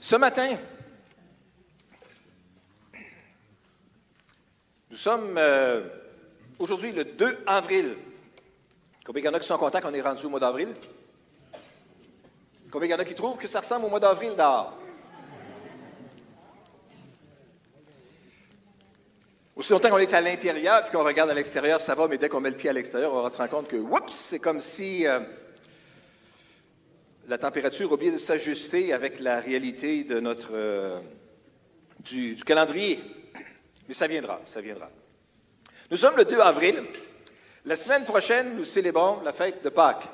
Ce matin, nous sommes euh, aujourd'hui le 2 avril. Combien il y en a qui sont contents qu'on est rendu au mois d'avril? Combien il y en a qui trouvent que ça ressemble au mois d'avril dehors? Aussi longtemps qu'on est à l'intérieur puis qu'on regarde à l'extérieur, ça va, mais dès qu'on met le pied à l'extérieur, on se rendre compte que, oups, c'est comme si euh, la température oublié de s'ajuster avec la réalité de notre, euh, du, calendrier. Mais ça viendra, ça viendra. Nous sommes le 2 avril. La semaine prochaine, nous célébrons la fête de Pâques.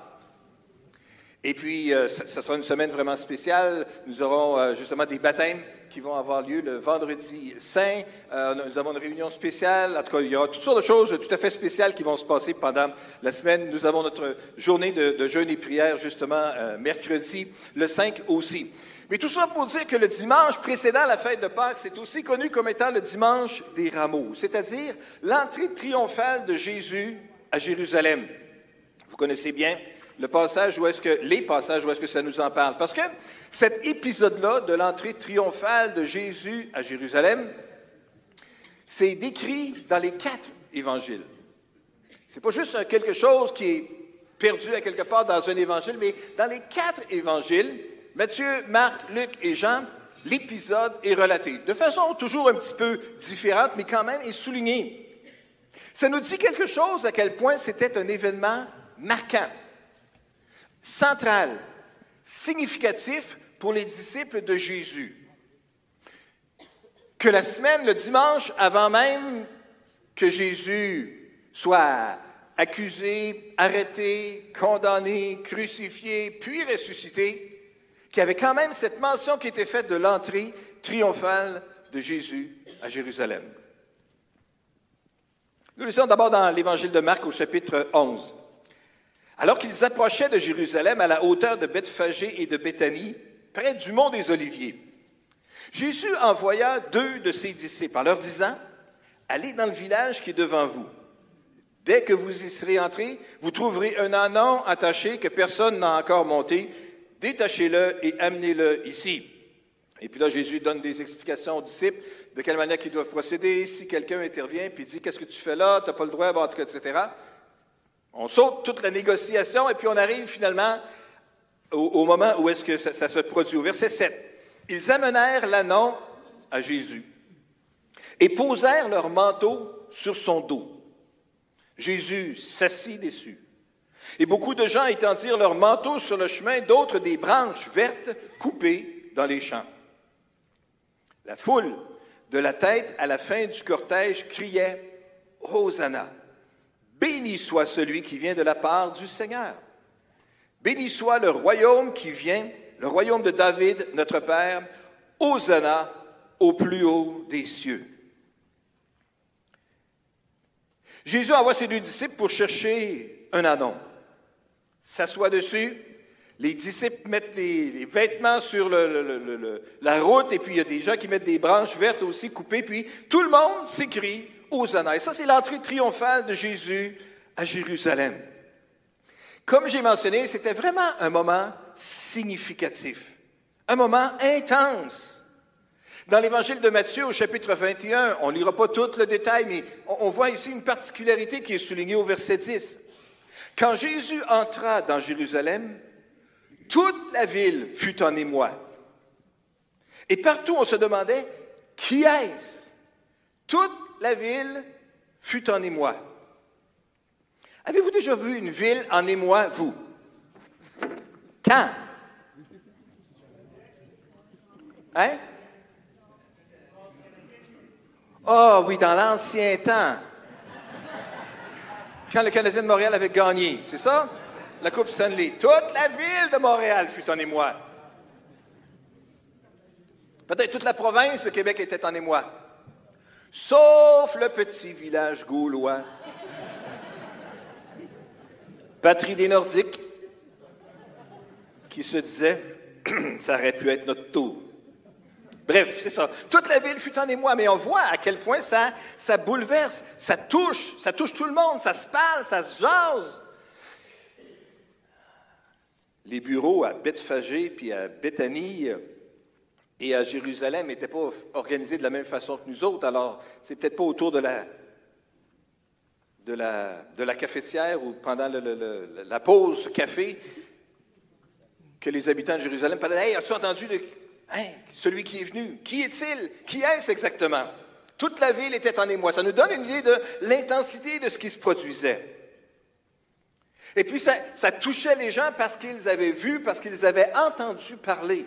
Et puis, euh, ce sera une semaine vraiment spéciale. Nous aurons euh, justement des baptêmes qui vont avoir lieu le vendredi saint. Euh, nous avons une réunion spéciale. En tout cas, il y aura toutes sortes de choses tout à fait spéciales qui vont se passer pendant la semaine. Nous avons notre journée de, jeûne et prière, justement, mercredi, le 5 aussi. Mais tout ça pour dire que le dimanche précédant la fête de Pâques, c'est aussi connu comme étant le dimanche des rameaux, c'est-à-dire l'entrée triomphale de Jésus à Jérusalem. Vous connaissez bien le passage où est-ce que, les passages où est-ce que ça nous en parle. Parce que cet épisode-là de l'entrée triomphale de Jésus à Jérusalem, c'est décrit dans les quatre évangiles. C'est pas juste quelque chose qui est perdu à quelque part dans un évangile, mais dans les quatre évangiles, Matthieu, Marc, Luc et Jean, l'épisode est relaté. De façon toujours un petit peu différente, mais quand même est souligné. Ça nous dit quelque chose à quel point c'était un événement marquant central, significatif pour les disciples de Jésus. Que la semaine, le dimanche, avant même que Jésus soit accusé, arrêté, condamné, crucifié, puis ressuscité, qu'il y avait quand même cette mention qui était faite de l'entrée triomphale de Jésus à Jérusalem. Nous lisons d'abord dans l'Évangile de Marc au chapitre 11. Alors qu'ils approchaient de Jérusalem à la hauteur de Bethphagée et de Béthanie, près du mont des Oliviers, Jésus envoya deux de ses disciples en leur disant, Allez dans le village qui est devant vous. Dès que vous y serez entrés, vous trouverez un anon attaché que personne n'a encore monté. Détachez-le et amenez-le ici. Et puis là, Jésus donne des explications aux disciples de quelle manière ils doivent procéder. Si quelqu'un intervient puis dit Qu'est-ce que tu fais là? Tu n'as pas le droit, etc. On saute toute la négociation et puis on arrive finalement au, moment où est-ce que ça, se produit. Au verset 7, ils amenèrent l'annon à Jésus et posèrent leur manteau sur son dos. Jésus s'assit dessus. Et beaucoup de gens étendirent leur manteau sur le chemin, d'autres des branches vertes coupées dans les champs. La foule, de la tête à la fin du cortège, criait Hosanna Béni soit celui qui vient de la part du Seigneur. Béni soit le royaume qui vient, le royaume de David, notre Père. Hosanna au plus haut des cieux. Jésus envoie ses deux disciples pour chercher un anon. S'assoit dessus. Les disciples mettent les, vêtements sur la route et puis il y a des gens qui mettent des branches vertes aussi coupées. Puis tout le monde s'écrie et ça, c'est l'entrée triomphale de Jésus à Jérusalem. Comme j'ai mentionné, c'était vraiment un moment significatif, un moment intense. Dans l'évangile de Matthieu au chapitre 21, on ne lira pas tout le détail, mais on voit ici une particularité qui est soulignée au verset 10. Quand Jésus entra dans Jérusalem, toute la ville fut en émoi. Et partout on se demandait, qui est-ce? Toute la ville fut en émoi. Avez-vous déjà vu une ville en émoi, vous? Quand? Hein? Oh oui, dans l'ancien temps. Quand le Canadien de Montréal avait gagné, c'est ça? La Coupe Stanley. Toute la ville de Montréal fut en émoi. Peut-être toute la province de Québec était en émoi sauf le petit village gaulois. Patrie des Nordiques, qui se disait, ça aurait pu être notre tour. Bref, c'est ça. Toute la ville fut en émoi, mais on voit à quel point ça, ça bouleverse, ça touche, ça touche tout le monde, ça se parle, ça se jase. Les bureaux à Bethphagée puis à Bethanie Et à Jérusalem n'était pas organisé de la même façon que nous autres. Alors, c'est peut-être pas autour de la, de la, de la cafetière ou pendant la pause café que les habitants de Jérusalem parlaient Hey, as-tu entendu de, hein, celui qui est venu? Qui est-il? Qui est-ce exactement? Toute la ville était en émoi. Ça nous donne une idée de l'intensité de ce qui se produisait. Et puis, ça touchait les gens parce qu'ils avaient vu, parce qu'ils avaient entendu parler.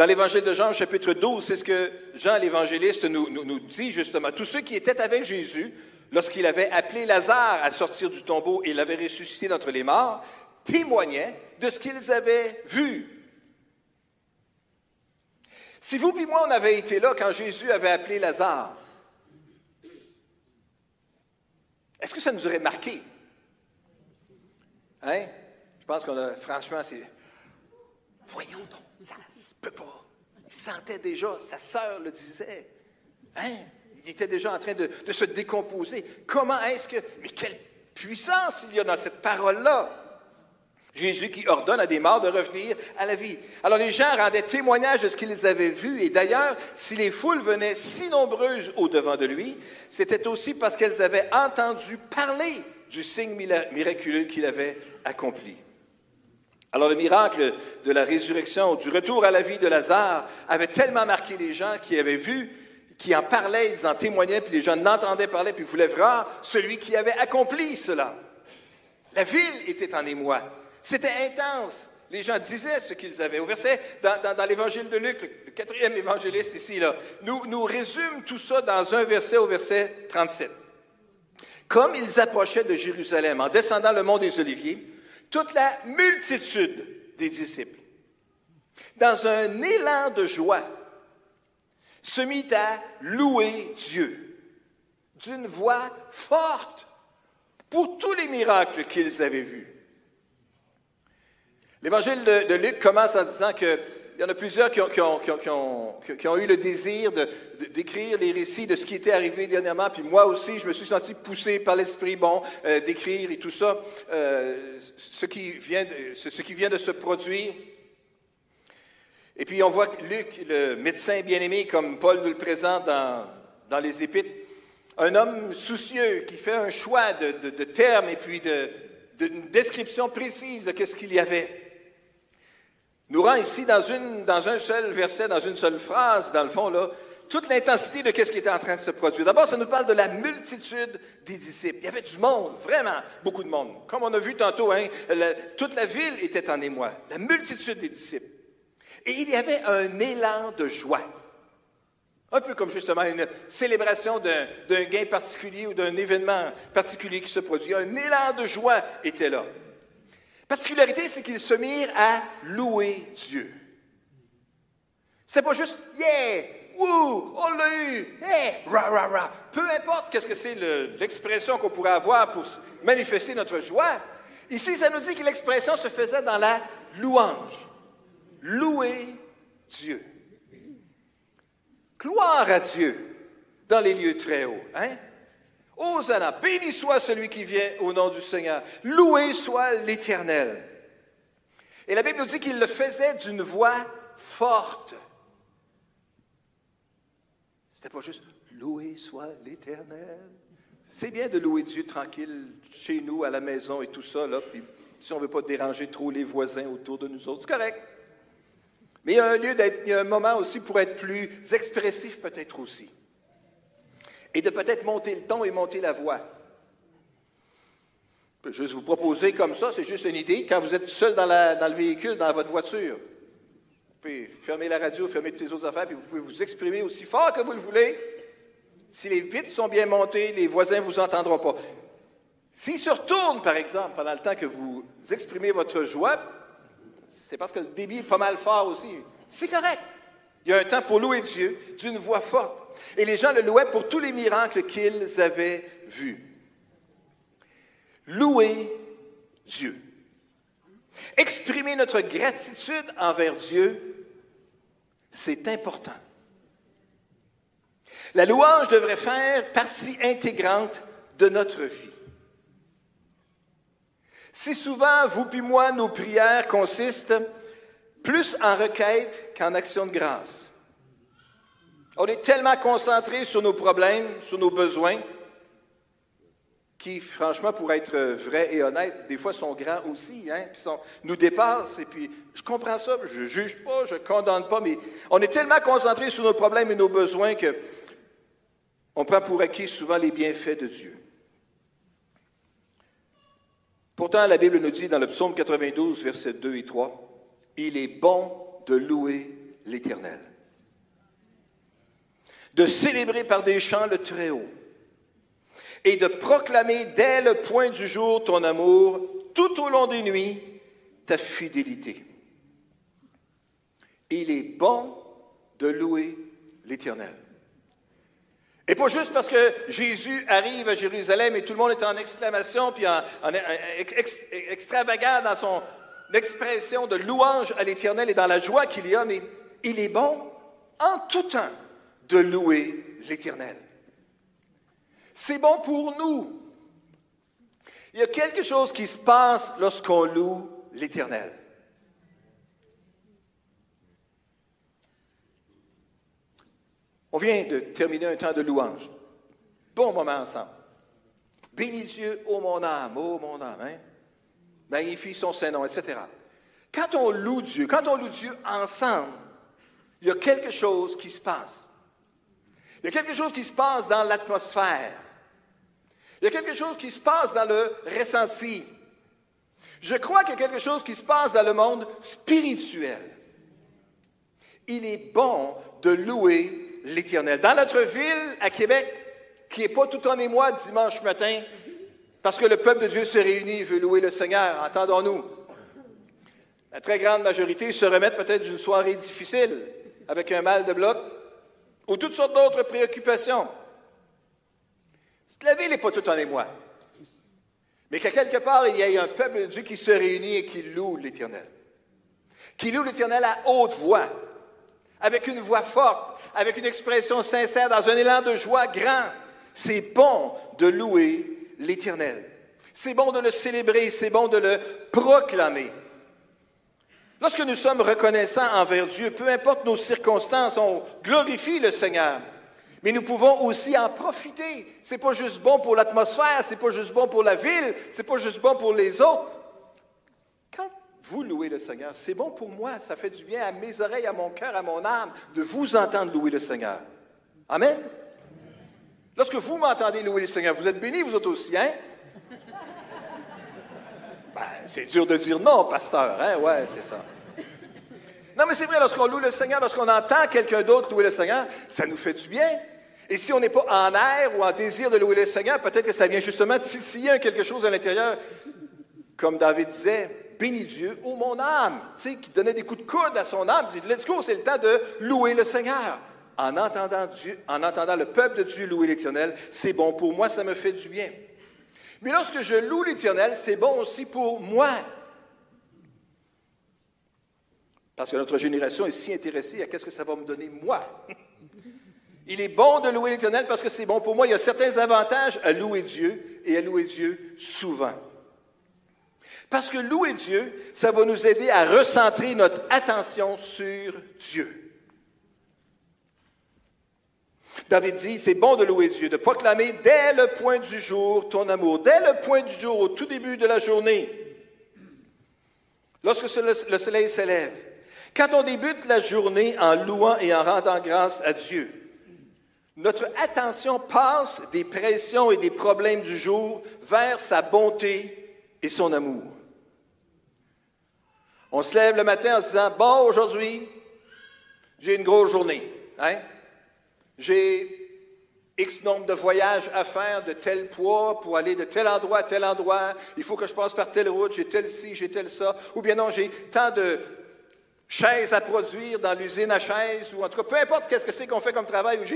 Dans l'évangile de Jean, chapitre 12, c'est ce que Jean l'évangéliste nous, nous, dit justement. Tous ceux qui étaient avec Jésus, lorsqu'il avait appelé Lazare à sortir du tombeau et l'avait ressuscité d'entre les morts, témoignaient de ce qu'ils avaient vu. Si vous puis moi, on avait été là quand Jésus avait appelé Lazare, est-ce que ça nous aurait marqué? Hein? Je pense qu'on a, franchement, c'est. Voyons donc, ça peut pas. Il sentait déjà, sa sœur le disait. Hein? Il était déjà en train de, de se décomposer. Comment est-ce que. Mais quelle puissance il y a dans cette parole-là! Jésus qui ordonne à des morts de revenir à la vie. Alors les gens rendaient témoignage de ce qu'ils avaient vu, et d'ailleurs, si les foules venaient si nombreuses au-devant de lui, c'était aussi parce qu'elles avaient entendu parler du signe miraculeux qu'il avait accompli. Alors le miracle de la résurrection, du retour à la vie de Lazare, avait tellement marqué les gens qui avaient vu, qui en parlaient, ils en témoignaient, puis les gens n'entendaient parler, puis voulaient voir celui qui avait accompli cela. La ville était en émoi. C'était intense. Les gens disaient ce qu'ils avaient. Au verset, dans, l'évangile de Luc, le quatrième évangéliste ici, là, nous, nous résume tout ça dans un verset au verset 37. Comme ils approchaient de Jérusalem en descendant le mont des Oliviers, toute la multitude des disciples, dans un élan de joie, se mit à louer Dieu d'une voix forte pour tous les miracles qu'ils avaient vus. L'évangile de, Luc commence en disant que il y en a plusieurs qui ont, eu le désir d'écrire les récits de ce qui était arrivé dernièrement, puis moi aussi, je me suis senti poussé par l'Esprit bon euh, d'écrire et tout ça, euh, ce, qui vient de, se produire. Et puis on voit Luc, le médecin bien-aimé, comme Paul nous le présente dans, les Épîtres, un homme soucieux qui fait un choix de, termes et puis d'une description précise de ce qu'il y avait nous rend ici dans, un seul verset, dans une seule phrase, dans le fond, là, toute l'intensité de ce qui était en train de se produire. D'abord, ça nous parle de la multitude des disciples. Il y avait du monde, vraiment beaucoup de monde. Comme on a vu tantôt, hein, toute la ville était en émoi, la multitude des disciples. Et il y avait un élan de joie. Un peu comme justement une célébration d'un gain particulier ou d'un événement particulier qui se produit. Un élan de joie était là. Particularité, c'est qu'ils se mirent à louer Dieu. C'est pas juste yeah, wouh, on l'a eu, hey, ra ra ra. Peu importe qu'est-ce que c'est l'expression qu'on pourrait avoir pour manifester notre joie. Ici, ça nous dit que l'expression se faisait dans la louange. Louer Dieu. Gloire à Dieu dans les lieux très hauts. Hein? Hosanna, béni soit celui qui vient au nom du Seigneur. Loué soit l'Éternel. Et la Bible nous dit qu'il le faisait d'une voix forte. C'était pas juste loué soit l'Éternel. C'est bien de louer Dieu tranquille chez nous, à la maison et tout ça, là, puis si on ne veut pas déranger trop les voisins autour de nous autres, c'est correct. Mais il y a un lieu d'être, il y a un moment aussi pour être plus expressif peut-être aussi et de peut-être monter le ton et monter la voix. Je peux juste vous proposer comme ça, c'est juste une idée. Quand vous êtes seul dans, le véhicule, dans votre voiture, vous pouvez fermer la radio, fermer toutes les autres affaires, puis vous pouvez vous exprimer aussi fort que vous le voulez. Si les vitres sont bien montées, les voisins ne vous entendront pas. S'ils se retournent, par exemple, pendant le temps que vous exprimez votre joie, c'est parce que le débit est pas mal fort aussi. C'est correct. Il y a un temps pour louer Dieu d'une voix forte. Et les gens le louaient pour tous les miracles qu'ils avaient vus. Louer Dieu. Exprimer notre gratitude envers Dieu, c'est important. La louange devrait faire partie intégrante de notre vie. Si souvent, vous puis moi, nos prières consistent plus en requête qu'en action de grâce. On est tellement concentré sur nos problèmes, sur nos besoins, qui, franchement, pour être vrai et honnête, des fois sont grands aussi, hein, nous dépassent. Et puis, je comprends ça, je ne juge pas, je ne condamne pas, mais on est tellement concentré sur nos problèmes et nos besoins que on prend pour acquis souvent les bienfaits de Dieu. Pourtant, la Bible nous dit dans le psaume 92, versets 2 et 3, Il est bon de louer l'Éternel, de célébrer par des chants le Très-Haut et de proclamer dès le point du jour ton amour, tout au long des nuits, ta fidélité. Il est bon de louer l'Éternel. Et pas juste parce que Jésus arrive à Jérusalem et tout le monde est en exclamation, puis en, extravagant dans son expression de louange à l'Éternel et dans la joie qu'il y a, mais il est bon en tout temps de louer l'Éternel. C'est bon pour nous. Il y a quelque chose qui se passe lorsqu'on loue l'Éternel. On vient de terminer un temps de louange. Bon moment ensemble. Bénis Dieu, ô mon âme, ô mon âme. Hein? Magnifie son Saint-Nom, etc. Quand on loue Dieu, quand on loue Dieu ensemble, il y a quelque chose qui se passe. Il y a quelque chose qui se passe dans l'atmosphère. Il y a quelque chose qui se passe dans le ressenti. Je crois qu'il y a quelque chose qui se passe dans le monde spirituel. Il est bon de louer l'Éternel. Dans notre ville, à Québec, qui n'est pas tout en émoi dimanche matin, parce que le peuple de Dieu se réunit et veut louer le Seigneur, entendons-nous. La très grande majorité se remettent peut-être d'une soirée difficile, avec un mal de bloc, ou toutes sortes d'autres préoccupations. La ville n'est pas tout en émoi. Mais qu'à quelque part, il y ait un peuple de Dieu qui se réunit et qui loue l'Éternel. Qui loue l'Éternel à haute voix, avec une voix forte, avec une expression sincère, dans un élan de joie grand. C'est bon de louer l'Éternel. C'est bon de le célébrer, c'est bon de le proclamer. Lorsque nous sommes reconnaissants envers Dieu, peu importe nos circonstances, on glorifie le Seigneur. Mais nous pouvons aussi en profiter. C'est pas juste bon pour l'atmosphère, c'est pas juste bon pour la ville, c'est pas juste bon pour les autres. Quand vous louez le Seigneur, c'est bon pour moi, ça fait du bien à mes oreilles, à mon cœur, à mon âme de vous entendre louer le Seigneur. Amen. Lorsque vous m'entendez louer le Seigneur, vous êtes bénis, vous autres aussi, hein? Ben, c'est dur de dire non, pasteur, hein? Ouais, c'est ça. Non, mais c'est vrai, lorsqu'on loue le Seigneur, lorsqu'on entend quelqu'un d'autre louer le Seigneur, ça nous fait du bien. Et si on n'est pas en air ou en désir de louer le Seigneur, peut-être que ça vient justement titiller quelque chose à l'intérieur. Comme David disait, bénis Dieu, ô mon âme, tu sais, qui donnait des coups de coude à son âme, dit, let's go, c'est le temps de louer le Seigneur. En entendant, Dieu, en entendant le peuple de Dieu louer l'Éternel, c'est bon pour moi, ça me fait du bien. Mais lorsque je loue l'Éternel, c'est bon aussi pour moi. Parce que notre génération est si intéressée à qu'est-ce que ça va me donner moi. Il est bon de louer l'Éternel parce que c'est bon pour moi. Il y a certains avantages à louer Dieu et à louer Dieu souvent. Parce que louer Dieu, ça va nous aider à recentrer notre attention sur Dieu. David dit, c'est bon de louer Dieu, de proclamer dès le point du jour ton amour, dès le point du jour, au tout début de la journée, lorsque le soleil s'élève, quand on débute la journée en louant et en rendant grâce à Dieu, notre attention passe des pressions et des problèmes du jour vers sa bonté et son amour. On se lève le matin en se disant, bon, aujourd'hui, j'ai une grosse journée. Hein? J'ai X nombre de voyages à faire de tel poids pour aller de tel endroit à tel endroit. Il faut que je passe par telle route, j'ai tel ci, j'ai tel ça. Ou bien non, j'ai tant de chaises à produire dans l'usine à chaises, ou en tout cas, peu importe qu'est-ce que c'est qu'on fait comme travail, ou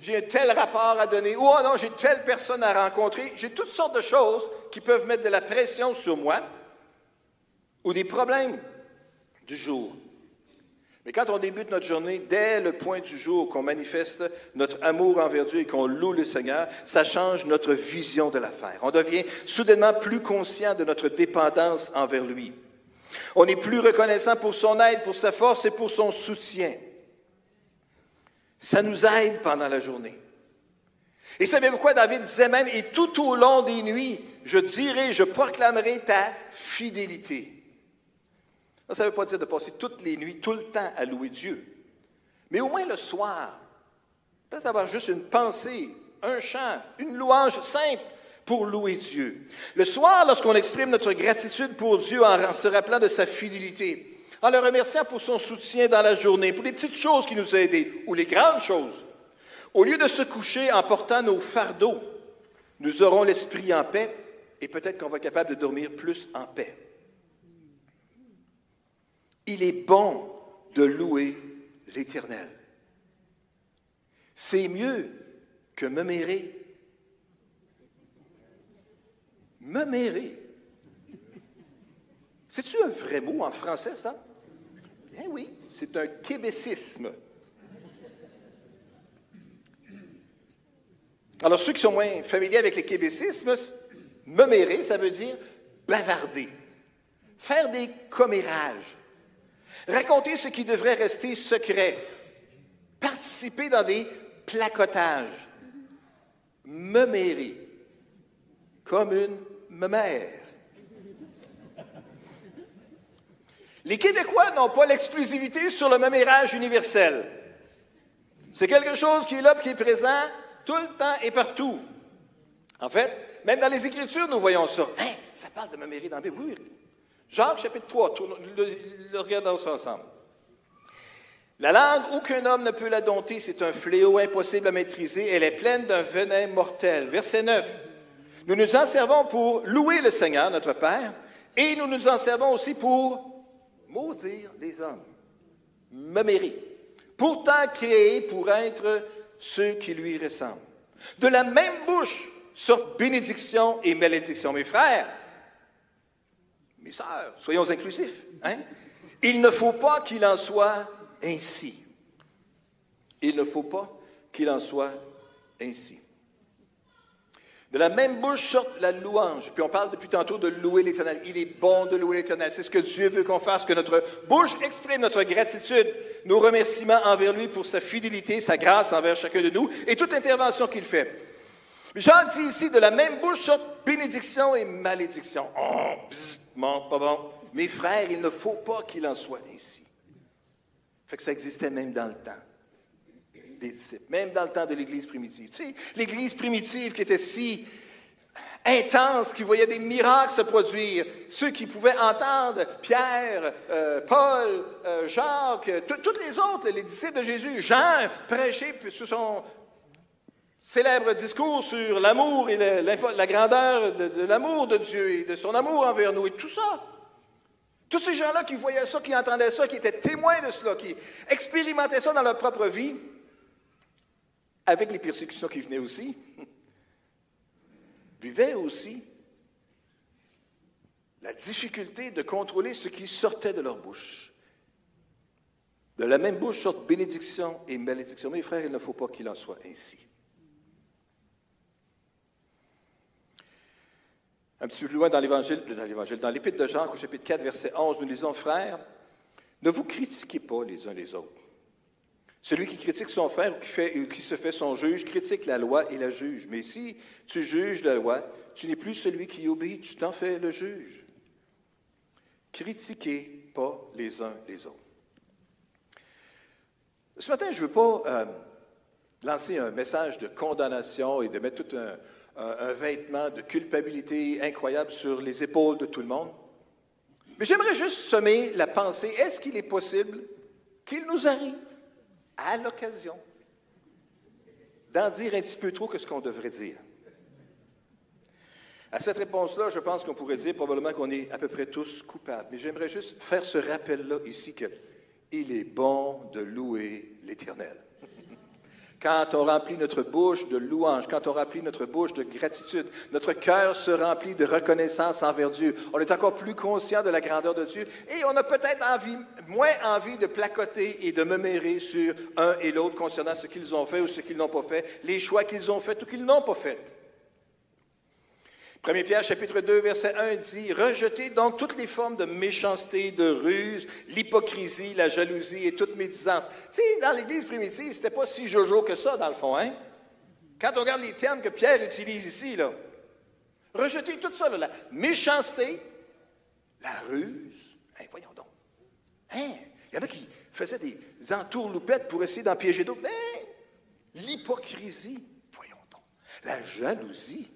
j'ai un tel rapport à donner, ou oh non, j'ai telle personne à rencontrer. J'ai toutes sortes de choses qui peuvent mettre de la pression sur moi, ou des problèmes du jour. Mais quand on débute notre journée, dès le point du jour qu'on manifeste notre amour envers Dieu et qu'on loue le Seigneur, ça change notre vision de l'affaire. On devient soudainement plus conscient de notre dépendance envers lui. On est plus reconnaissant pour son aide, pour sa force et pour son soutien. Ça nous aide pendant la journée. Et savez-vous quoi? David disait même, et tout au long des nuits, je dirai, je proclamerai ta fidélité. Ça ne veut pas dire de passer toutes les nuits, tout le temps à louer Dieu. Mais au moins le soir, peut-être avoir juste une pensée, un chant, une louange simple pour louer Dieu. Le soir, lorsqu'on exprime notre gratitude pour Dieu en se rappelant de sa fidélité, en le remerciant pour son soutien dans la journée, pour les petites choses qui nous ont aidés, ou les grandes choses, au lieu de se coucher en portant nos fardeaux, nous aurons l'esprit en paix et peut-être qu'on va être capable de dormir plus en paix. Il est bon de louer l'Éternel. C'est mieux que me mérer. Me mérer. C'est-tu un vrai mot en français, ça? Bien oui, c'est un québécisme. Alors, ceux qui sont moins familiers avec les québécismes, me mérer, ça veut dire bavarder, faire des commérages, raconter ce qui devrait rester secret, participer dans des placotages, me mérer, comme une mère. Les Québécois n'ont pas l'exclusivité sur le mémérage universel. C'est quelque chose qui est là, qui est présent tout le temps et partout. En fait, même dans les Écritures, nous voyons ça. Hein? Ça parle de mémérer dans la. Oui. Jacques chapitre 3, le, regardons ça ensemble. La langue, aucun homme ne peut la dompter, c'est un fléau impossible à maîtriser, elle est pleine d'un venin mortel. Verset 9. Nous nous en servons pour louer le Seigneur, notre Père, et nous nous en servons aussi pour maudire les hommes, mémérer. Pourtant créés pour être ceux qui lui ressemblent. De la même bouche sortent bénédiction et malédiction. Mes frères, mes sœurs, soyons inclusifs. Hein? Il ne faut pas qu'il en soit ainsi. Il ne faut pas qu'il en soit ainsi. De la même bouche sorte la louange. Puis on parle depuis tantôt de louer l'Éternel. Il est bon de louer l'Éternel. C'est ce que Dieu veut qu'on fasse, que notre bouche exprime notre gratitude, nos remerciements envers lui pour sa fidélité, sa grâce envers chacun de nous et toute intervention qu'il fait. Jean dit ici, de la même bouche sortent bénédiction et malédiction. Oh, bzz, pas bon. Mes frères, il ne faut pas qu'il en soit ainsi. Fait que ça existait même dans le temps des disciples, même dans le temps de l'Église primitive. Tu sais, l'Église primitive qui était si intense, qui voyait des miracles se produire, ceux qui pouvaient entendre Pierre, euh, Paul, euh, Jacques, tous les autres, les disciples de Jésus, Jean, prêcher sur son célèbre discours sur l'amour et la, grandeur de, l'amour de Dieu et de son amour envers nous et tout ça. Tous ces gens-là qui voyaient ça, qui entendaient ça, qui étaient témoins de cela, qui expérimentaient ça dans leur propre vie, avec les persécutions qui venaient aussi, vivaient aussi la difficulté de contrôler ce qui sortait de leur bouche. De la même bouche sortent bénédiction et malédiction. Mes frères, il ne faut pas qu'il en soit ainsi. Un petit peu plus loin dans l'évangile, dans l'évangile, dans l'épître de Jean, au chapitre 4, verset 11, nous lisons, frères, ne vous critiquez pas les uns les autres. Celui qui critique son frère ou qui, fait, qui se fait son juge critique la loi et la juge. Mais si tu juges la loi, tu n'es plus celui qui obéit, tu t'en fais le juge. Critiquez pas les uns les autres. Ce matin, je ne veux pas euh, lancer un message de condamnation et de mettre tout un, un, vêtement de culpabilité incroyable sur les épaules de tout le monde. Mais j'aimerais juste semer la pensée, est-ce qu'il est possible qu'il nous arrive à l'occasion d'en dire un petit peu trop que ce qu'on devrait dire? À cette réponse-là, je pense qu'on pourrait dire probablement qu'on est à peu près tous coupables. Mais j'aimerais juste faire ce rappel-là ici qu'il est bon de louer l'Éternel quand on remplit notre bouche de louange, quand on remplit notre bouche de gratitude, notre cœur se remplit de reconnaissance envers Dieu. On est encore plus conscient de la grandeur de Dieu et on a peut-être moins envie de placoter et de me sur un et l'autre concernant ce qu'ils ont fait ou ce qu'ils n'ont pas fait, les choix qu'ils ont faits ou qu'ils n'ont pas faits. 1 Pierre chapitre 2 verset 1 dit Rejetez donc toutes les formes de méchanceté, de ruse, l'hypocrisie, la jalousie et toute médisance. Tu sais, dans l'Église primitive, c'était pas si jojo que ça, dans le fond, hein? Quand on regarde les termes que Pierre utilise ici, là, rejetez tout ça, la méchanceté, la ruse. Hein, voyons donc. Hein? Il y en a qui faisaient des entourloupettes pour essayer d'en piéger d'autres. L'hypocrisie, voyons donc. La jalousie.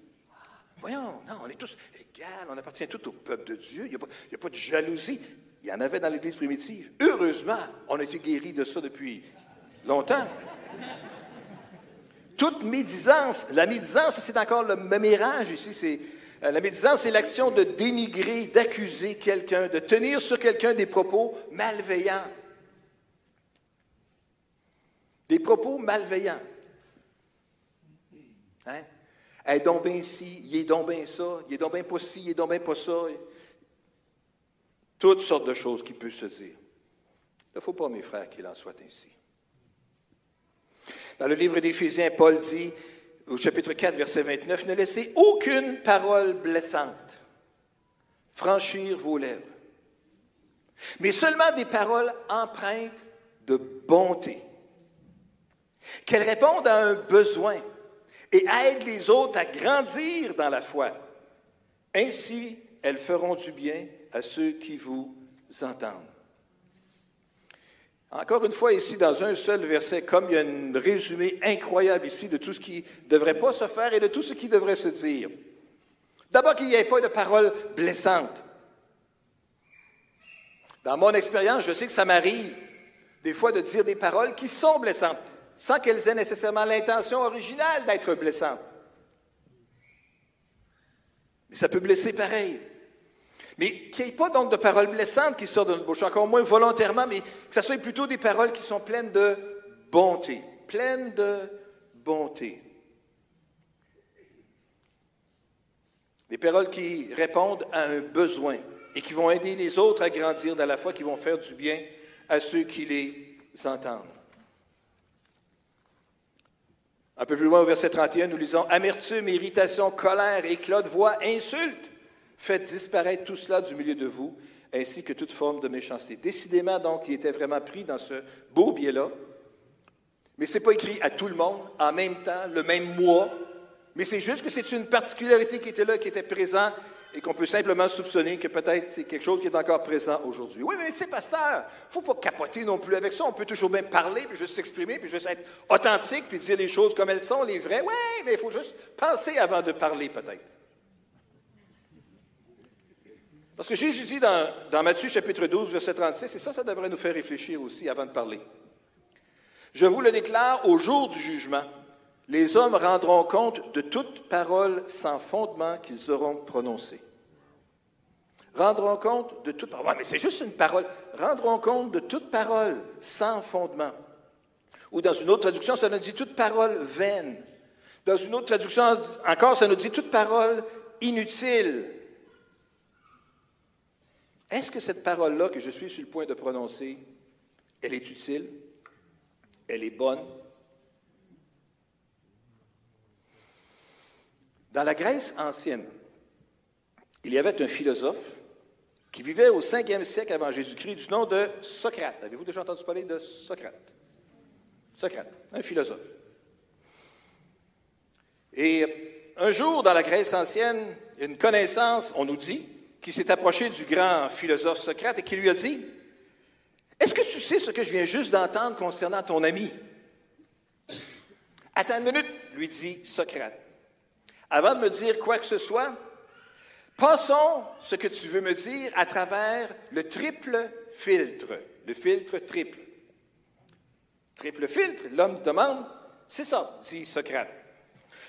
Voyons, non, on est tous égaux, on appartient tous au peuple de Dieu. Il n'y a, pas de jalousie. Il y en avait dans l'Église primitive. Heureusement, on a été guéris de ça depuis longtemps. Toute médisance, la médisance, c'est encore le mémérage ici, c'est euh, la médisance, c'est l'action de dénigrer, d'accuser quelqu'un, de tenir sur quelqu'un des propos malveillants. Des propos malveillants. Hein? Elle est donc bien ci, il est donc bien ça, il est donc bien pas ci, il est donc bien pas ça. Toutes sortes de choses qui peuvent se dire. Il ne faut pas, mes frères, qu'il en soit ainsi. Dans le livre d'Éphésiens, Paul dit, au chapitre 4, verset 29, ne laissez aucune parole blessante franchir vos lèvres, mais seulement des paroles empreintes de bonté, qu'elles répondent à un besoin et aident les autres à grandir dans la foi. Ainsi, elles feront du bien à ceux qui vous entendent. Encore une fois, ici, dans un seul verset, comme il y a un résumé incroyable ici de tout ce qui ne devrait pas se faire et de tout ce qui devrait se dire. D'abord, qu'il n'y ait pas de paroles blessantes. Dans mon expérience, je sais que ça m'arrive des fois de dire des paroles qui sont blessantes, sans qu'elles aient nécessairement l'intention originale d'être blessantes. Mais ça peut blesser pareil. Mais qu'il n'y ait pas donc de paroles blessantes qui sortent de notre bouche, encore moins volontairement, mais que ce soit plutôt des paroles qui sont pleines de bonté, pleines de bonté. Des paroles qui répondent à un besoin et qui vont aider les autres à grandir dans la foi, qui vont faire du bien à ceux qui les entendent. Un peu plus loin au verset 31, nous lisons Amertume, irritation, colère, éclat de voix, insulte Faites disparaître tout cela du milieu de vous, ainsi que toute forme de méchanceté. Décidément, donc, il était vraiment pris dans ce beau biais-là. Mais ce n'est pas écrit à tout le monde, en même temps, le même mois. Mais c'est juste que c'est une particularité qui était là, qui était présente, et qu'on peut simplement soupçonner que peut-être c'est quelque chose qui est encore présent aujourd'hui. Oui, mais tu sais, pasteur, il ne faut pas capoter non plus avec ça. On peut toujours bien parler, puis juste s'exprimer, puis juste être authentique, puis dire les choses comme elles sont, les vraies. Oui, mais il faut juste penser avant de parler, peut-être. Parce que Jésus dit dans, Matthieu chapitre 12, verset 36, et ça, ça devrait nous faire réfléchir aussi avant de parler. Je vous le déclare, au jour du jugement, les hommes rendront compte de toute parole sans fondement qu'ils auront prononcée. Rendront compte de toute parole. mais c'est juste une parole. Rendront compte de toute parole sans fondement. Ou dans une autre traduction, ça nous dit toute parole vaine. Dans une autre traduction encore, ça nous dit toute parole inutile. Est-ce que cette parole-là que je suis sur le point de prononcer, elle est utile? Elle est bonne? Dans la Grèce ancienne, il y avait un philosophe qui vivait au 5e siècle avant Jésus-Christ du nom de Socrate. Avez-vous déjà entendu parler de Socrate? Socrate, un philosophe. Et un jour, dans la Grèce ancienne, une connaissance, on nous dit, qui s'est approché du grand philosophe Socrate et qui lui a dit, Est-ce que tu sais ce que je viens juste d'entendre concernant ton ami Attends une minute, lui dit Socrate. Avant de me dire quoi que ce soit, passons ce que tu veux me dire à travers le triple filtre, le filtre triple. Triple filtre, l'homme demande, c'est ça, dit Socrate.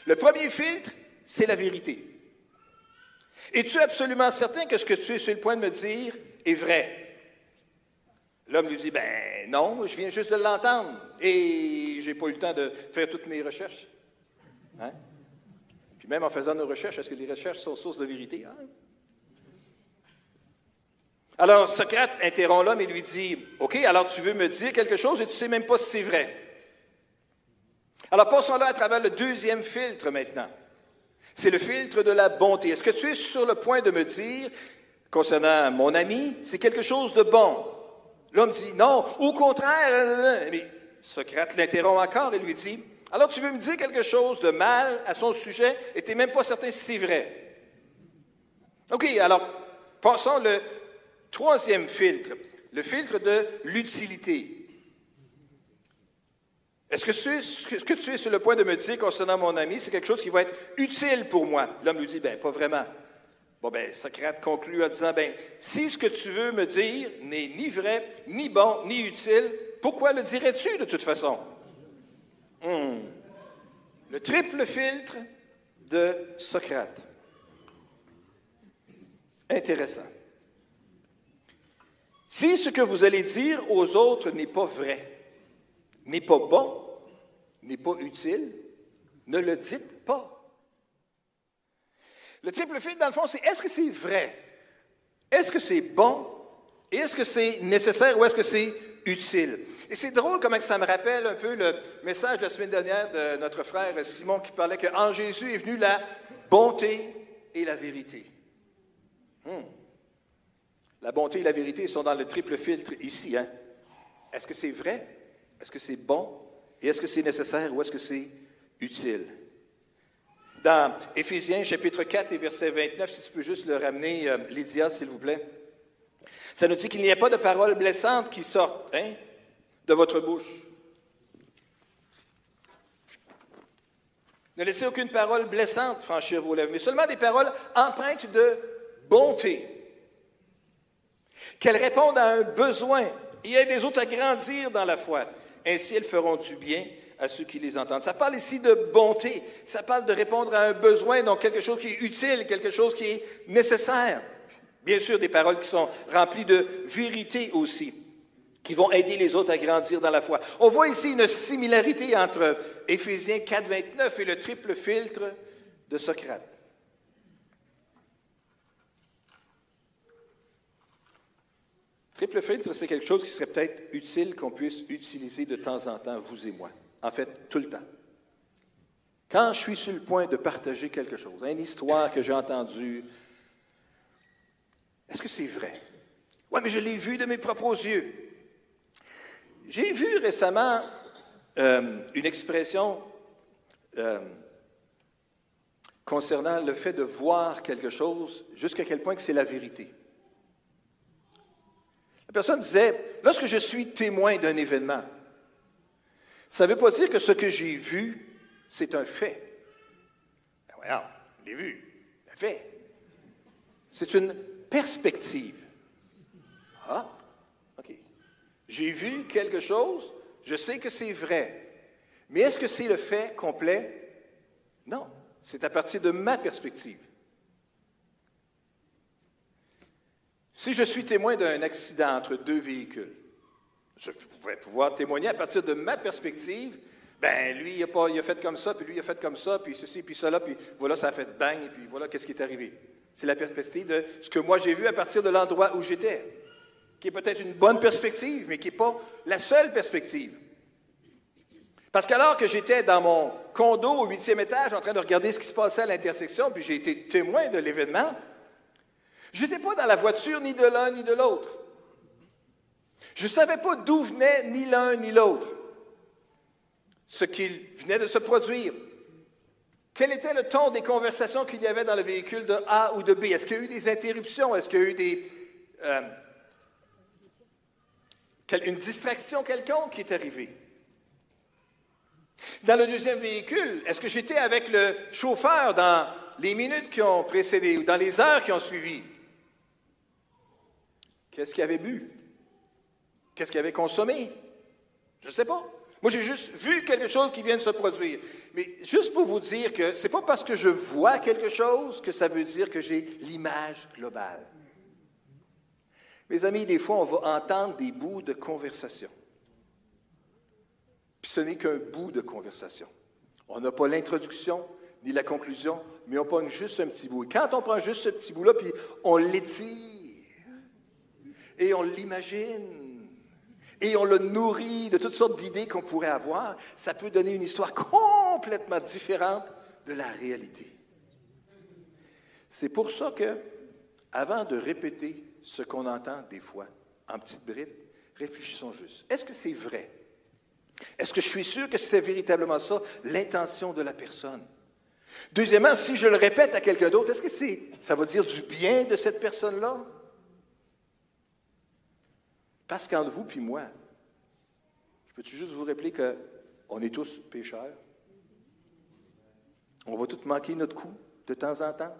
Le premier filtre, c'est la vérité. Es-tu absolument certain que ce que tu es sur le point de me dire est vrai? L'homme lui dit, ben non, je viens juste de l'entendre et je n'ai pas eu le temps de faire toutes mes recherches. Hein? Même en faisant nos recherches, est-ce que les recherches sont source de vérité? Hein? Alors Socrate interrompt l'homme et lui dit, OK, alors tu veux me dire quelque chose et tu ne sais même pas si c'est vrai. Alors passons là à travers le deuxième filtre maintenant. C'est le filtre de la bonté. Est-ce que tu es sur le point de me dire, concernant mon ami, c'est quelque chose de bon? L'homme dit, non, au contraire. Mais Socrate l'interrompt encore et lui dit, alors tu veux me dire quelque chose de mal à son sujet et tu n'es même pas certain si c'est vrai. OK, alors passons le troisième filtre, le filtre de l'utilité. Est-ce que, ce que tu es sur le point de me dire concernant mon ami, c'est quelque chose qui va être utile pour moi? L'homme lui dit, ben pas vraiment. Bon, ben, Socrate conclut en disant, ben, si ce que tu veux me dire n'est ni vrai, ni bon, ni utile, pourquoi le dirais-tu de toute façon? Hmm. Le triple filtre de Socrate. Intéressant. Si ce que vous allez dire aux autres n'est pas vrai, n'est pas bon, n'est pas utile, ne le dites pas. Le triple filtre, dans le fond, c'est est-ce que c'est vrai? Est-ce que c'est bon? Est-ce que c'est nécessaire ou est-ce que c'est utile? Et c'est drôle comment ça me rappelle un peu le message de la semaine dernière de notre frère Simon qui parlait qu'en Jésus est venue la bonté et la vérité. Hmm. La bonté et la vérité sont dans le triple filtre ici. Hein? Est-ce que c'est vrai? Est-ce que c'est bon? Et est-ce que c'est nécessaire ou est-ce que c'est utile? Dans Éphésiens chapitre 4 et verset 29, si tu peux juste le ramener, euh, Lydia, s'il vous plaît. Ça nous dit qu'il n'y a pas de paroles blessantes qui sortent hein, de votre bouche. Ne laissez aucune parole blessante franchir vos lèvres, mais seulement des paroles empreintes de bonté, qu'elles répondent à un besoin et aident les autres à grandir dans la foi. Ainsi, elles feront du bien à ceux qui les entendent. Ça parle ici de bonté, ça parle de répondre à un besoin, donc quelque chose qui est utile, quelque chose qui est nécessaire. Bien sûr, des paroles qui sont remplies de vérité aussi, qui vont aider les autres à grandir dans la foi. On voit ici une similarité entre Éphésiens 4, 29 et le triple filtre de Socrate. Triple filtre, c'est quelque chose qui serait peut-être utile qu'on puisse utiliser de temps en temps, vous et moi. En fait, tout le temps. Quand je suis sur le point de partager quelque chose, une histoire que j'ai entendue, est-ce que c'est vrai? Oui, mais je l'ai vu de mes propres yeux. J'ai vu récemment euh, une expression euh, concernant le fait de voir quelque chose, jusqu'à quel point que c'est la vérité. La personne disait, lorsque je suis témoin d'un événement, ça ne veut pas dire que ce que j'ai vu, c'est un fait. Ben voyons, je l'ai vu, un fait. C'est une perspective. Ah, OK. J'ai vu quelque chose, je sais que c'est vrai. Mais est-ce que c'est le fait complet? Non, c'est à partir de ma perspective. Si je suis témoin d'un accident entre deux véhicules, je pourrais pouvoir témoigner à partir de ma perspective. Ben, lui, il a, il a fait comme ça, puis lui, il a fait comme ça, puis ceci, puis cela, puis voilà, ça a fait bang, et puis voilà, qu'est-ce qui est arrivé? C'est la perspective de ce que moi j'ai vu à partir de l'endroit où j'étais, qui est peut-être une bonne perspective, mais qui n'est pas la seule perspective. Parce qu'alors que j'étais dans mon condo au huitième étage en train de regarder ce qui se passait à l'intersection, puis j'ai été témoin de l'événement, je n'étais pas dans la voiture ni de l'un ni de l'autre. Je ne savais pas d'où venait ni l'un ni l'autre, ce qui venait de se produire. Quel était le ton des conversations qu'il y avait dans le véhicule de A ou de B? Est-ce qu'il y a eu des interruptions? Est-ce qu'il y a eu des, euh, une distraction quelconque qui est arrivée? Dans le deuxième véhicule, est-ce que j'étais avec le chauffeur dans les minutes qui ont précédé ou dans les heures qui ont suivi? Qu'est-ce qu'il avait bu? Qu'est-ce qu'il avait consommé? Je ne sais pas. Moi, j'ai juste vu quelque chose qui vient de se produire. Mais juste pour vous dire que ce n'est pas parce que je vois quelque chose que ça veut dire que j'ai l'image globale. Mes amis, des fois, on va entendre des bouts de conversation. Puis ce n'est qu'un bout de conversation. On n'a pas l'introduction ni la conclusion, mais on prend juste un petit bout. Et quand on prend juste ce petit bout-là, puis on l'étire, et on l'imagine et on le nourrit de toutes sortes d'idées qu'on pourrait avoir, ça peut donner une histoire complètement différente de la réalité. C'est pour ça que, avant de répéter ce qu'on entend des fois en petites brides, réfléchissons juste. Est-ce que c'est vrai? Est-ce que je suis sûr que c'était véritablement ça, l'intention de la personne? Deuxièmement, si je le répète à quelqu'un d'autre, est-ce que ça va dire du bien de cette personne-là? Parce qu'entre vous puis moi, je peux juste vous rappeler qu'on est tous pécheurs? On va tous manquer notre coup de temps en temps.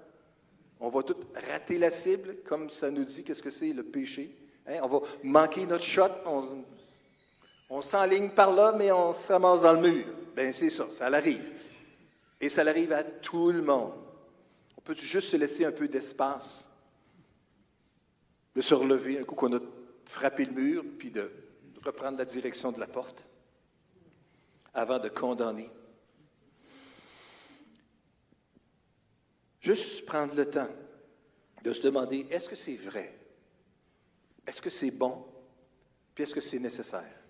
On va tous rater la cible, comme ça nous dit qu'est-ce que c'est le péché. Hein? On va manquer notre shot, on, s'enligne par là, mais on se ramasse dans le mur. Bien, c'est ça, ça l'arrive. Et ça l'arrive à tout le monde. On peut juste se laisser un peu d'espace, de se relever un coup qu'on a frappé le mur, puis de reprendre la direction de la porte avant de condamner. Juste prendre le temps de se demander, est-ce que c'est vrai? Est-ce que c'est bon? Puis est-ce que c'est nécessaire?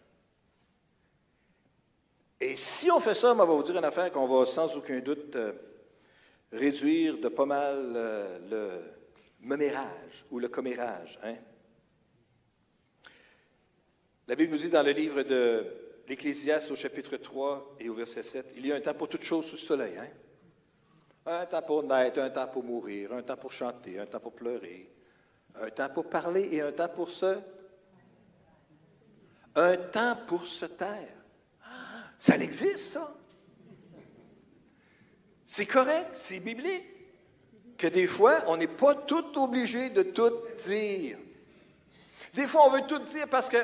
Et si on fait ça, on va vous dire une affaire qu'on va sans aucun doute euh, réduire de pas mal euh, le mémérage ou le commérage. Hein? La Bible nous dit dans le livre de l'Ecclésiaste au chapitre 3 et au verset 7, il y a un temps pour toutes choses sous le soleil. Hein? Un temps pour naître, un temps pour mourir, un temps pour chanter, un temps pour pleurer, un temps pour parler et un temps pour se... Un temps pour se taire. Ça existe, ça? C'est correct, c'est biblique. Que des fois, on n'est pas tout obligé de tout dire. Des fois, on veut tout dire parce que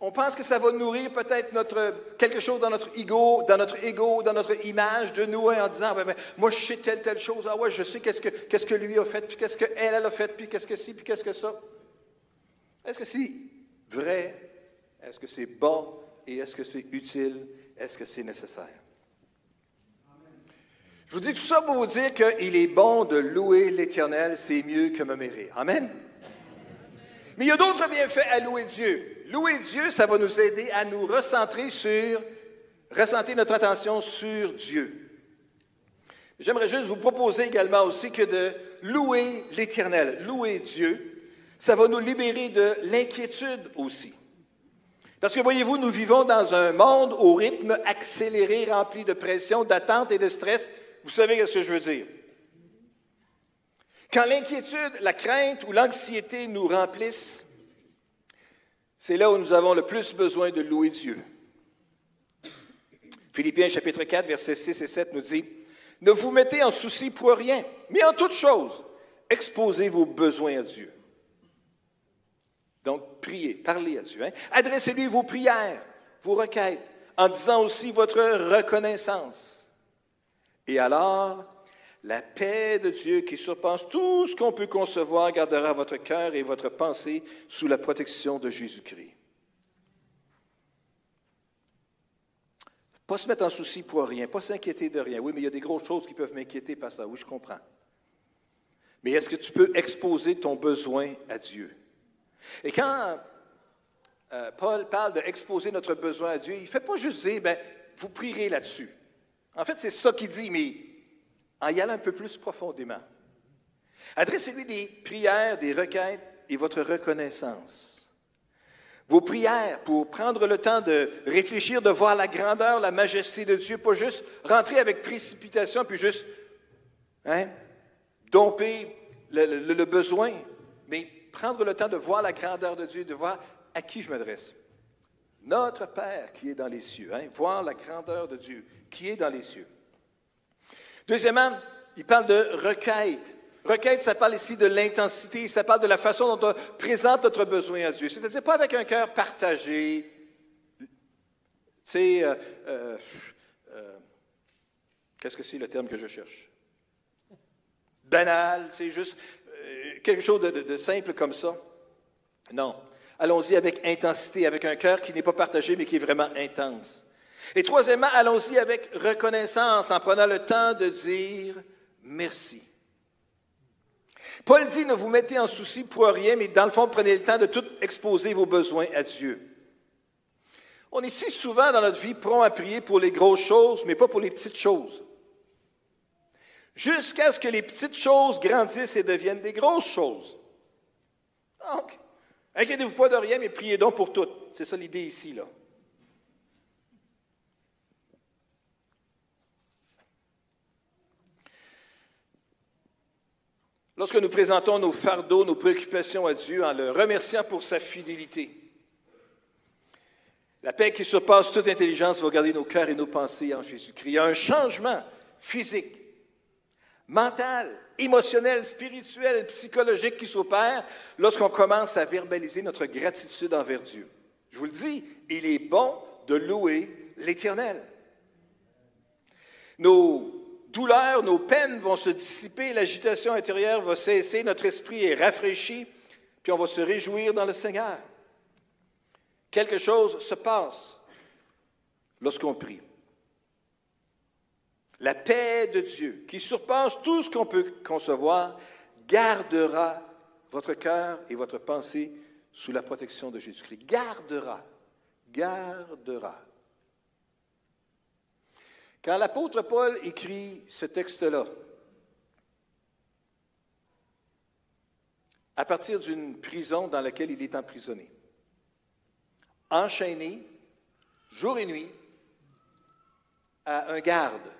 on pense que ça va nourrir peut-être notre quelque chose dans notre ego, dans notre ego, dans notre image de nous en disant ben, ben, moi je sais telle telle chose, ah ouais, je sais qu'est-ce que qu'est-ce que lui a fait, puis qu'est-ce qu'elle elle a fait, puis qu'est-ce que c'est, puis qu'est-ce que ça. Est-ce que c'est vrai? Est-ce que c'est bon? Et est-ce que c'est utile? Est-ce que c'est nécessaire? Je vous dis tout ça pour vous dire qu'il est bon de louer l'Éternel, c'est mieux que me mérir. Amen? Mais il y a d'autres bienfaits à louer Dieu. Louer Dieu, ça va nous aider à nous recentrer sur, recentrer notre attention sur Dieu. J'aimerais juste vous proposer également aussi que de louer l'Éternel, louer Dieu, ça va nous libérer de l'inquiétude aussi. Parce que voyez-vous, nous vivons dans un monde au rythme accéléré, rempli de pression, d'attente et de stress. Vous savez ce que je veux dire. Quand l'inquiétude, la crainte ou l'anxiété nous remplissent, c'est là où nous avons le plus besoin de louer Dieu. Philippiens chapitre 4, versets 6 et 7 nous dit, Ne vous mettez en souci pour rien, mais en toute chose, exposez vos besoins à Dieu. Donc, priez, parlez à Dieu. Hein. Adressez-lui vos prières, vos requêtes, en disant aussi votre reconnaissance. Et alors, la paix de Dieu qui surpasse tout ce qu'on peut concevoir gardera votre cœur et votre pensée sous la protection de Jésus-Christ. Pas se mettre en souci pour rien, pas s'inquiéter de rien. Oui, mais il y a des grosses choses qui peuvent m'inquiéter ça. Oui, je comprends. Mais est-ce que tu peux exposer ton besoin à Dieu? Et quand euh, Paul parle d'exposer notre besoin à Dieu, il ne fait pas juste dire, ben, vous prierez là-dessus. En fait, c'est ça qu'il dit, mais en y allant un peu plus profondément. Adressez-lui des prières, des requêtes et votre reconnaissance. Vos prières pour prendre le temps de réfléchir, de voir la grandeur, la majesté de Dieu, pas juste rentrer avec précipitation, puis juste hein, domper le besoin, mais prendre le temps de voir la grandeur de Dieu, de voir à qui je m'adresse. Notre Père qui est dans les cieux, hein, voir la grandeur de Dieu qui est dans les cieux. Deuxièmement, il parle de requête. Requête, ça parle ici de l'intensité, ça parle de la façon dont on présente notre besoin à Dieu. C'est-à-dire pas avec un cœur partagé. Tu sais, euh, euh, euh, qu'est-ce que c'est le terme que je cherche? Banal, c'est juste quelque chose de, simple comme ça. Non. Allons-y avec intensité, avec un cœur qui n'est pas partagé, mais qui est vraiment intense. Et troisièmement, allons-y avec reconnaissance, en prenant le temps de dire merci. Paul dit, ne vous mettez en souci pour rien, mais dans le fond, prenez le temps de tout exposer vos besoins à Dieu. On est si souvent dans notre vie prompt à prier pour les grosses choses, mais pas pour les petites choses. jusqu'à ce que les petites choses grandissent et deviennent des grosses choses. Donc, inquiétez-vous pas de rien, mais priez donc pour tout. C'est ça l'idée ici, là. Lorsque nous présentons nos fardeaux, nos préoccupations à Dieu en le remerciant pour sa fidélité, la paix qui surpasse toute intelligence va garder nos cœurs et nos pensées en Jésus-Christ. Il y a un changement physique, mental, émotionnel, spirituel, psychologique qui s'opère lorsqu'on commence à verbaliser notre gratitude envers Dieu. Je vous le dis, il est bon de louer l'Éternel. Nos douleurs, nos peines vont se dissiper, l'agitation intérieure va cesser, notre esprit est rafraîchi, puis on va se réjouir dans le Seigneur. Quelque chose se passe lorsqu'on prie. La paix de Dieu, qui surpasse tout ce qu'on peut concevoir, gardera votre cœur et votre pensée sous la protection de Jésus-Christ. Gardera, gardera. Quand l'apôtre Paul écrit ce texte-là, à partir d'une prison dans laquelle il est emprisonné, enchaîné jour et nuit à un garde.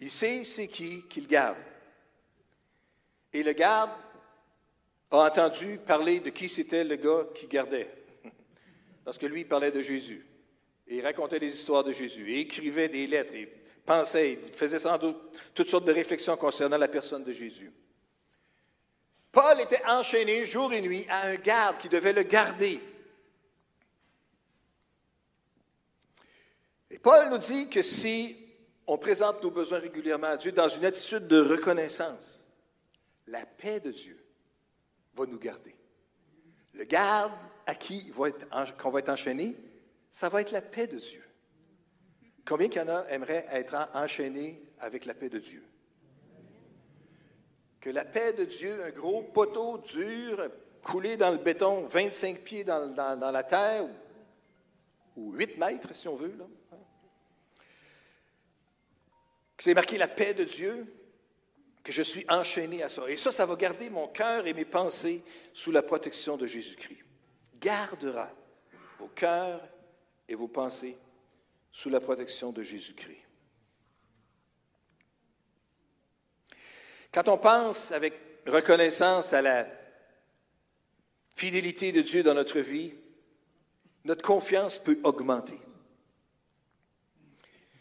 Il sait c'est qui qu'il garde. Et le garde a entendu parler de qui c'était le gars qui gardait. Parce que lui, il parlait de Jésus. Et il racontait des histoires de Jésus. Et écrivait des lettres. Et pensait, il faisait sans doute toutes sortes de réflexions concernant la personne de Jésus. Paul était enchaîné jour et nuit à un garde qui devait le garder. Et Paul nous dit que si on présente nos besoins régulièrement à Dieu dans une attitude de reconnaissance, la paix de Dieu va nous garder. Le garde à qui qu'on va être enchaîné, ça va être la paix de Dieu. Combien qu'il y en a aimeraient être enchaînés avec la paix de Dieu? Que la paix de Dieu, un gros poteau dur, coulé dans le béton, 25 pieds dans, la terre, ou, ou 8 mètres si on veut, là, que c'est marqué la paix de Dieu, que je suis enchaîné à ça. Et ça, ça va garder mon cœur et mes pensées sous la protection de Jésus-Christ. Gardera vos cœurs et vos pensées sous la protection de Jésus-Christ. Quand on pense avec reconnaissance à la fidélité de Dieu dans notre vie, notre confiance peut augmenter.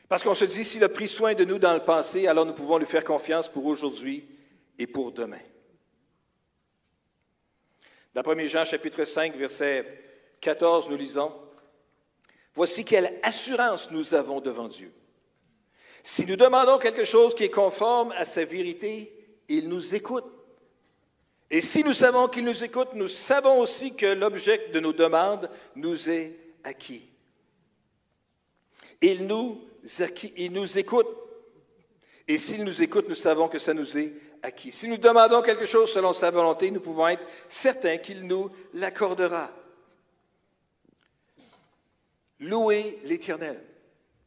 Parce qu'on se dit, s'il a pris soin de nous dans le passé, alors nous pouvons lui faire confiance pour aujourd'hui et pour demain. Dans 1 Jean chapitre 5, verset 14, nous lisons, Voici quelle assurance nous avons devant Dieu. Si nous demandons quelque chose qui est conforme à sa vérité, il nous écoute. Et si nous savons qu'il nous écoute, nous savons aussi que l'objet de nos demandes nous est acquis. Il nous écoute. Et s'il nous écoute, nous savons que ça nous est acquis. Si nous demandons quelque chose selon sa volonté, nous pouvons être certains qu'il nous l'accordera. Louer l'Éternel.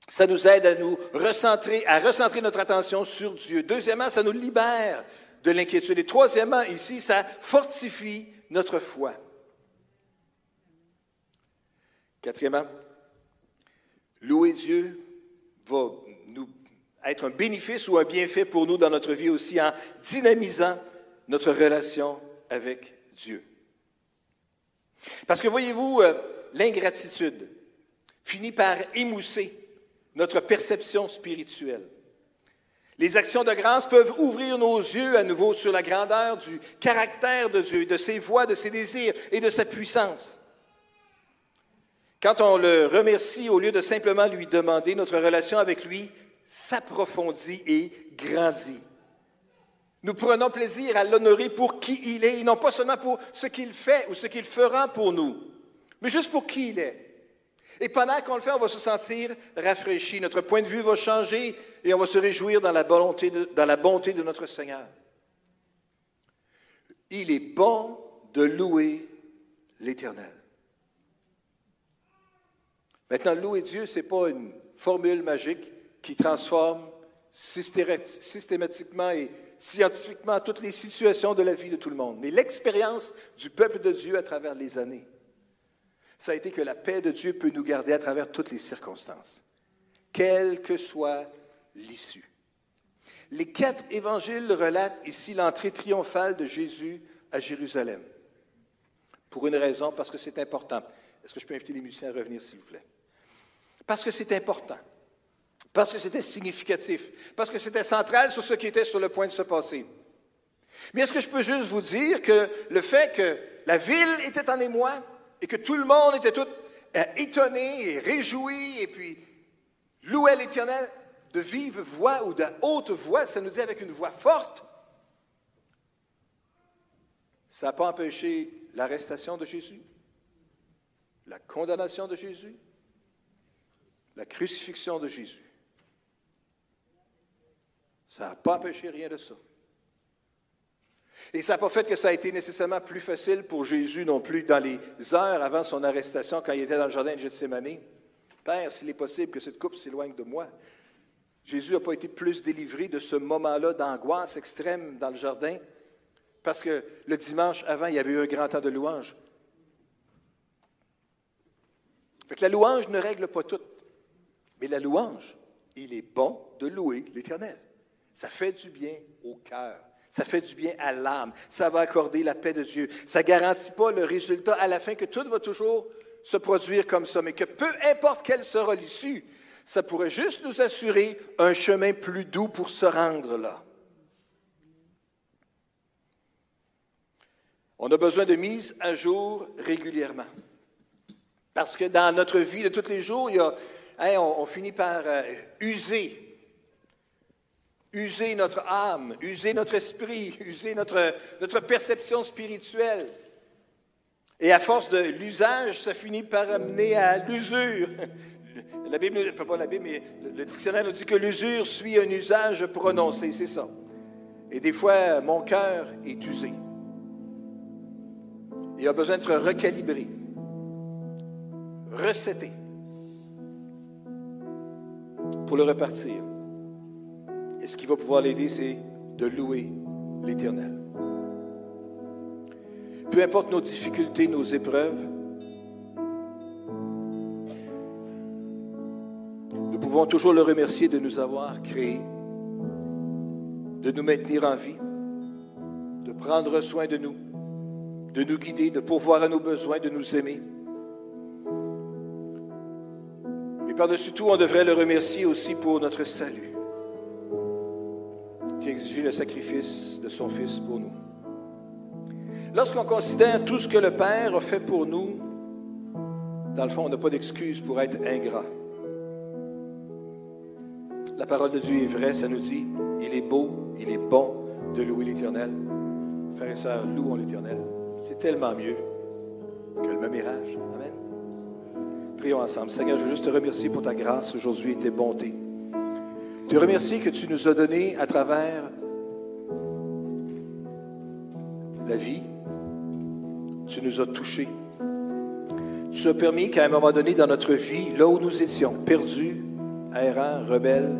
Ça nous aide à nous recentrer, à recentrer notre attention sur Dieu. Deuxièmement, ça nous libère de l'inquiétude. Et troisièmement, ici, ça fortifie notre foi. Quatrièmement, louer Dieu va nous être un bénéfice ou un bienfait pour nous dans notre vie aussi en dynamisant notre relation avec Dieu. Parce que voyez-vous, euh, l'ingratitude finit par émousser notre perception spirituelle. Les actions de grâce peuvent ouvrir nos yeux à nouveau sur la grandeur du caractère de Dieu, de ses voies, de ses désirs et de sa puissance. Quand on le remercie, au lieu de simplement lui demander, notre relation avec lui s'approfondit et grandit. Nous prenons plaisir à l'honorer pour qui il est, et non pas seulement pour ce qu'il fait ou ce qu'il fera pour nous, mais juste pour qui il est. Et pendant qu'on le fait, on va se sentir rafraîchi, notre point de vue va changer et on va se réjouir dans la, bonté de, notre Seigneur. Il est bon de louer l'Éternel. Maintenant, louer Dieu, ce n'est pas une formule magique qui transforme systématiquement et scientifiquement toutes les situations de la vie de tout le monde, mais l'expérience du peuple de Dieu à travers les années, ça a été que la paix de Dieu peut nous garder à travers toutes les circonstances, quelle que soit l'issue. Les quatre évangiles relatent ici l'entrée triomphale de Jésus à Jérusalem. Pour une raison, parce que c'est important. Est-ce que je peux inviter les musiciens à revenir, s'il vous plaît? Parce que c'est important. Parce que c'était significatif. Parce que c'était central sur ce qui était sur le point de se passer. Mais est-ce que je peux juste vous dire que le fait que la ville était en émoi et que tout le monde était tout euh, étonné et réjoui et puis louait l'Éternel, de vive voix ou de haute voix, ça nous dit avec une voix forte. Ça n'a pas empêché l'arrestation de Jésus, la condamnation de Jésus, la crucifixion de Jésus. Ça n'a pas empêché rien de ça. Et ça n'a pas fait que ça a été nécessairement plus facile pour Jésus non plus dans les heures avant son arrestation quand il était dans le jardin de Gethsemane. Père, s'il est possible que cette coupe s'éloigne de moi, Jésus n'a pas été plus délivré de ce moment-là d'angoisse extrême dans le jardin, parce que le dimanche avant, il y avait eu un grand temps de louange. Fait que la louange ne règle pas tout, mais la louange, il est bon de louer l'Éternel. Ça fait du bien au cœur. Ça fait du bien à l'âme. Ça va accorder la paix de Dieu. Ça ne garantit pas le résultat à la fin que tout va toujours se produire comme ça, mais que peu importe quelle sera l'issue, ça pourrait juste nous assurer un chemin plus doux pour se rendre là. On a besoin de mise à jour régulièrement. Parce que dans notre vie de tous les jours, il y a, hein, on, finit par euh, user, user notre âme, user notre esprit, user notre, notre perception spirituelle. Et à force de l'usage, ça finit par amener à l'usure. La Bible, pas la Bible, mais le dictionnaire nous dit que l'usure suit un usage prononcé, c'est ça. Et des fois, mon cœur est usé. Il a besoin d'être recalibré, recetté pour le repartir. Et ce qui va pouvoir l'aider, c'est de louer l'Éternel. Peu importe nos difficultés, nos épreuves, pouvons toujours le remercier de nous avoir créés, de nous maintenir en vie, de prendre soin de nous, de nous guider, de pourvoir à nos besoins, de nous aimer. Mais par-dessus tout, on devrait le remercier aussi pour notre salut, qui a le sacrifice de son Fils pour nous. Lorsqu'on considère tout ce que le Père a fait pour nous, dans le fond, on n'a pas d'excuse pour être ingrat. La parole de Dieu est vraie, ça nous dit, il est beau, il est bon de louer l'Éternel. Frères et sœurs, louons l'Éternel. C'est tellement mieux que le même mirage. Amen. Prions ensemble. Seigneur, je veux juste te remercier pour ta grâce aujourd'hui et tes bontés. Te remercier que tu nous as donné à travers la vie. Tu nous as touchés. Tu as permis qu'à un moment donné dans notre vie, là où nous étions, perdus, errants, rebelles,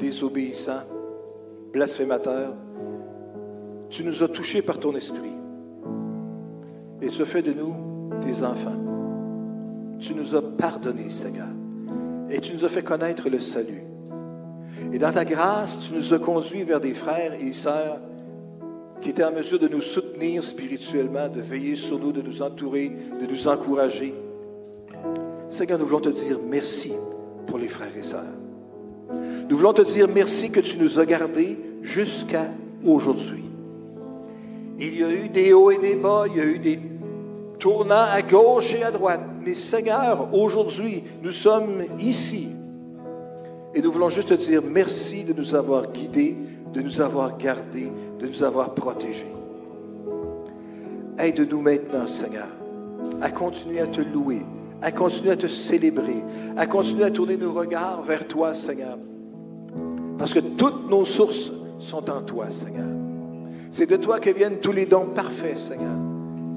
désobéissants, blasphémateurs, tu nous as touchés par ton esprit. Et tu as fait de nous tes enfants. Tu nous as pardonnés, Seigneur. Et tu nous as fait connaître le salut. Et dans ta grâce, tu nous as conduits vers des frères et sœurs qui étaient en mesure de nous soutenir spirituellement, de veiller sur nous, de nous entourer, de nous encourager. Seigneur, nous voulons te dire merci pour les frères et sœurs. Nous voulons te dire merci que tu nous as gardés jusqu'à aujourd'hui. Il y a eu des hauts et des bas, il y a eu des tournants à gauche et à droite. Mais Seigneur, aujourd'hui, nous sommes ici. Et nous voulons juste te dire merci de nous avoir guidés, de nous avoir gardés, de nous avoir protégés. Aide-nous maintenant, Seigneur, à continuer à te louer, à continuer à te célébrer, à continuer à tourner nos regards vers toi, Seigneur. Parce que toutes nos sources sont en toi, Seigneur. C'est de toi que viennent tous les dons parfaits, Seigneur.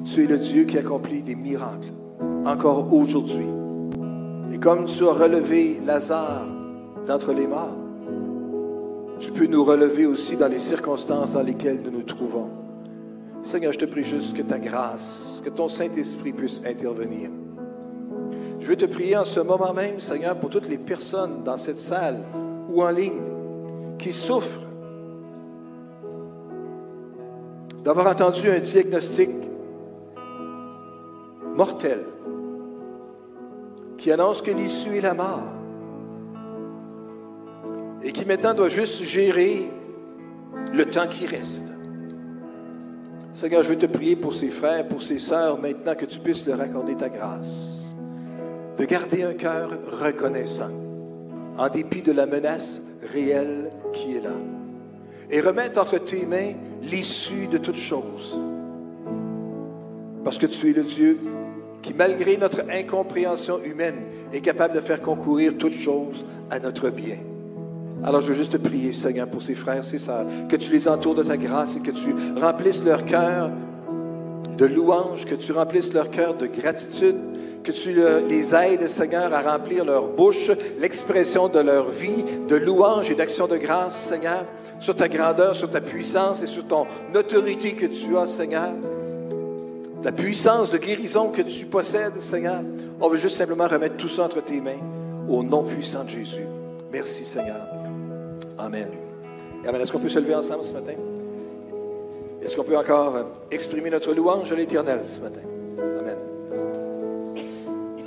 Tu es le Dieu qui accomplit des miracles, encore aujourd'hui. Et comme tu as relevé Lazare d'entre les morts, tu peux nous relever aussi dans les circonstances dans lesquelles nous nous trouvons. Seigneur, je te prie juste que ta grâce, que ton Saint-Esprit puisse intervenir. Je veux te prier en ce moment même, Seigneur, pour toutes les personnes dans cette salle ou en ligne qui souffrent d'avoir entendu un diagnostic mortel qui annonce que l'issue est la mort et qui maintenant doit juste gérer le temps qui reste. Seigneur, je veux te prier pour ces frères, pour ces sœurs, maintenant que tu puisses leur accorder ta grâce, de garder un cœur reconnaissant, en dépit de la menace réelle qui est là, et remettre entre tes mains l'issue de toutes choses. Parce que tu es le Dieu qui, malgré notre incompréhension humaine, est capable de faire concourir toutes choses à notre bien. Alors je veux juste te prier, Seigneur, pour ces frères, ces sœurs, que tu les entoures de ta grâce et que tu remplisses leur cœur de louange, que tu remplisses leur cœur de gratitude, que tu les aides, Seigneur, à remplir leur bouche, l'expression de leur vie, de louange et d'action de grâce, Seigneur, sur ta grandeur, sur ta puissance et sur ton autorité que tu as, Seigneur. La puissance de guérison que tu possèdes, Seigneur. On veut juste simplement remettre tout ça entre tes mains au nom puissant de Jésus. Merci, Seigneur. Amen. Amen. Est-ce qu'on peut se lever ensemble ce matin? Est-ce qu'on peut encore exprimer notre louange à l'Éternel ce matin?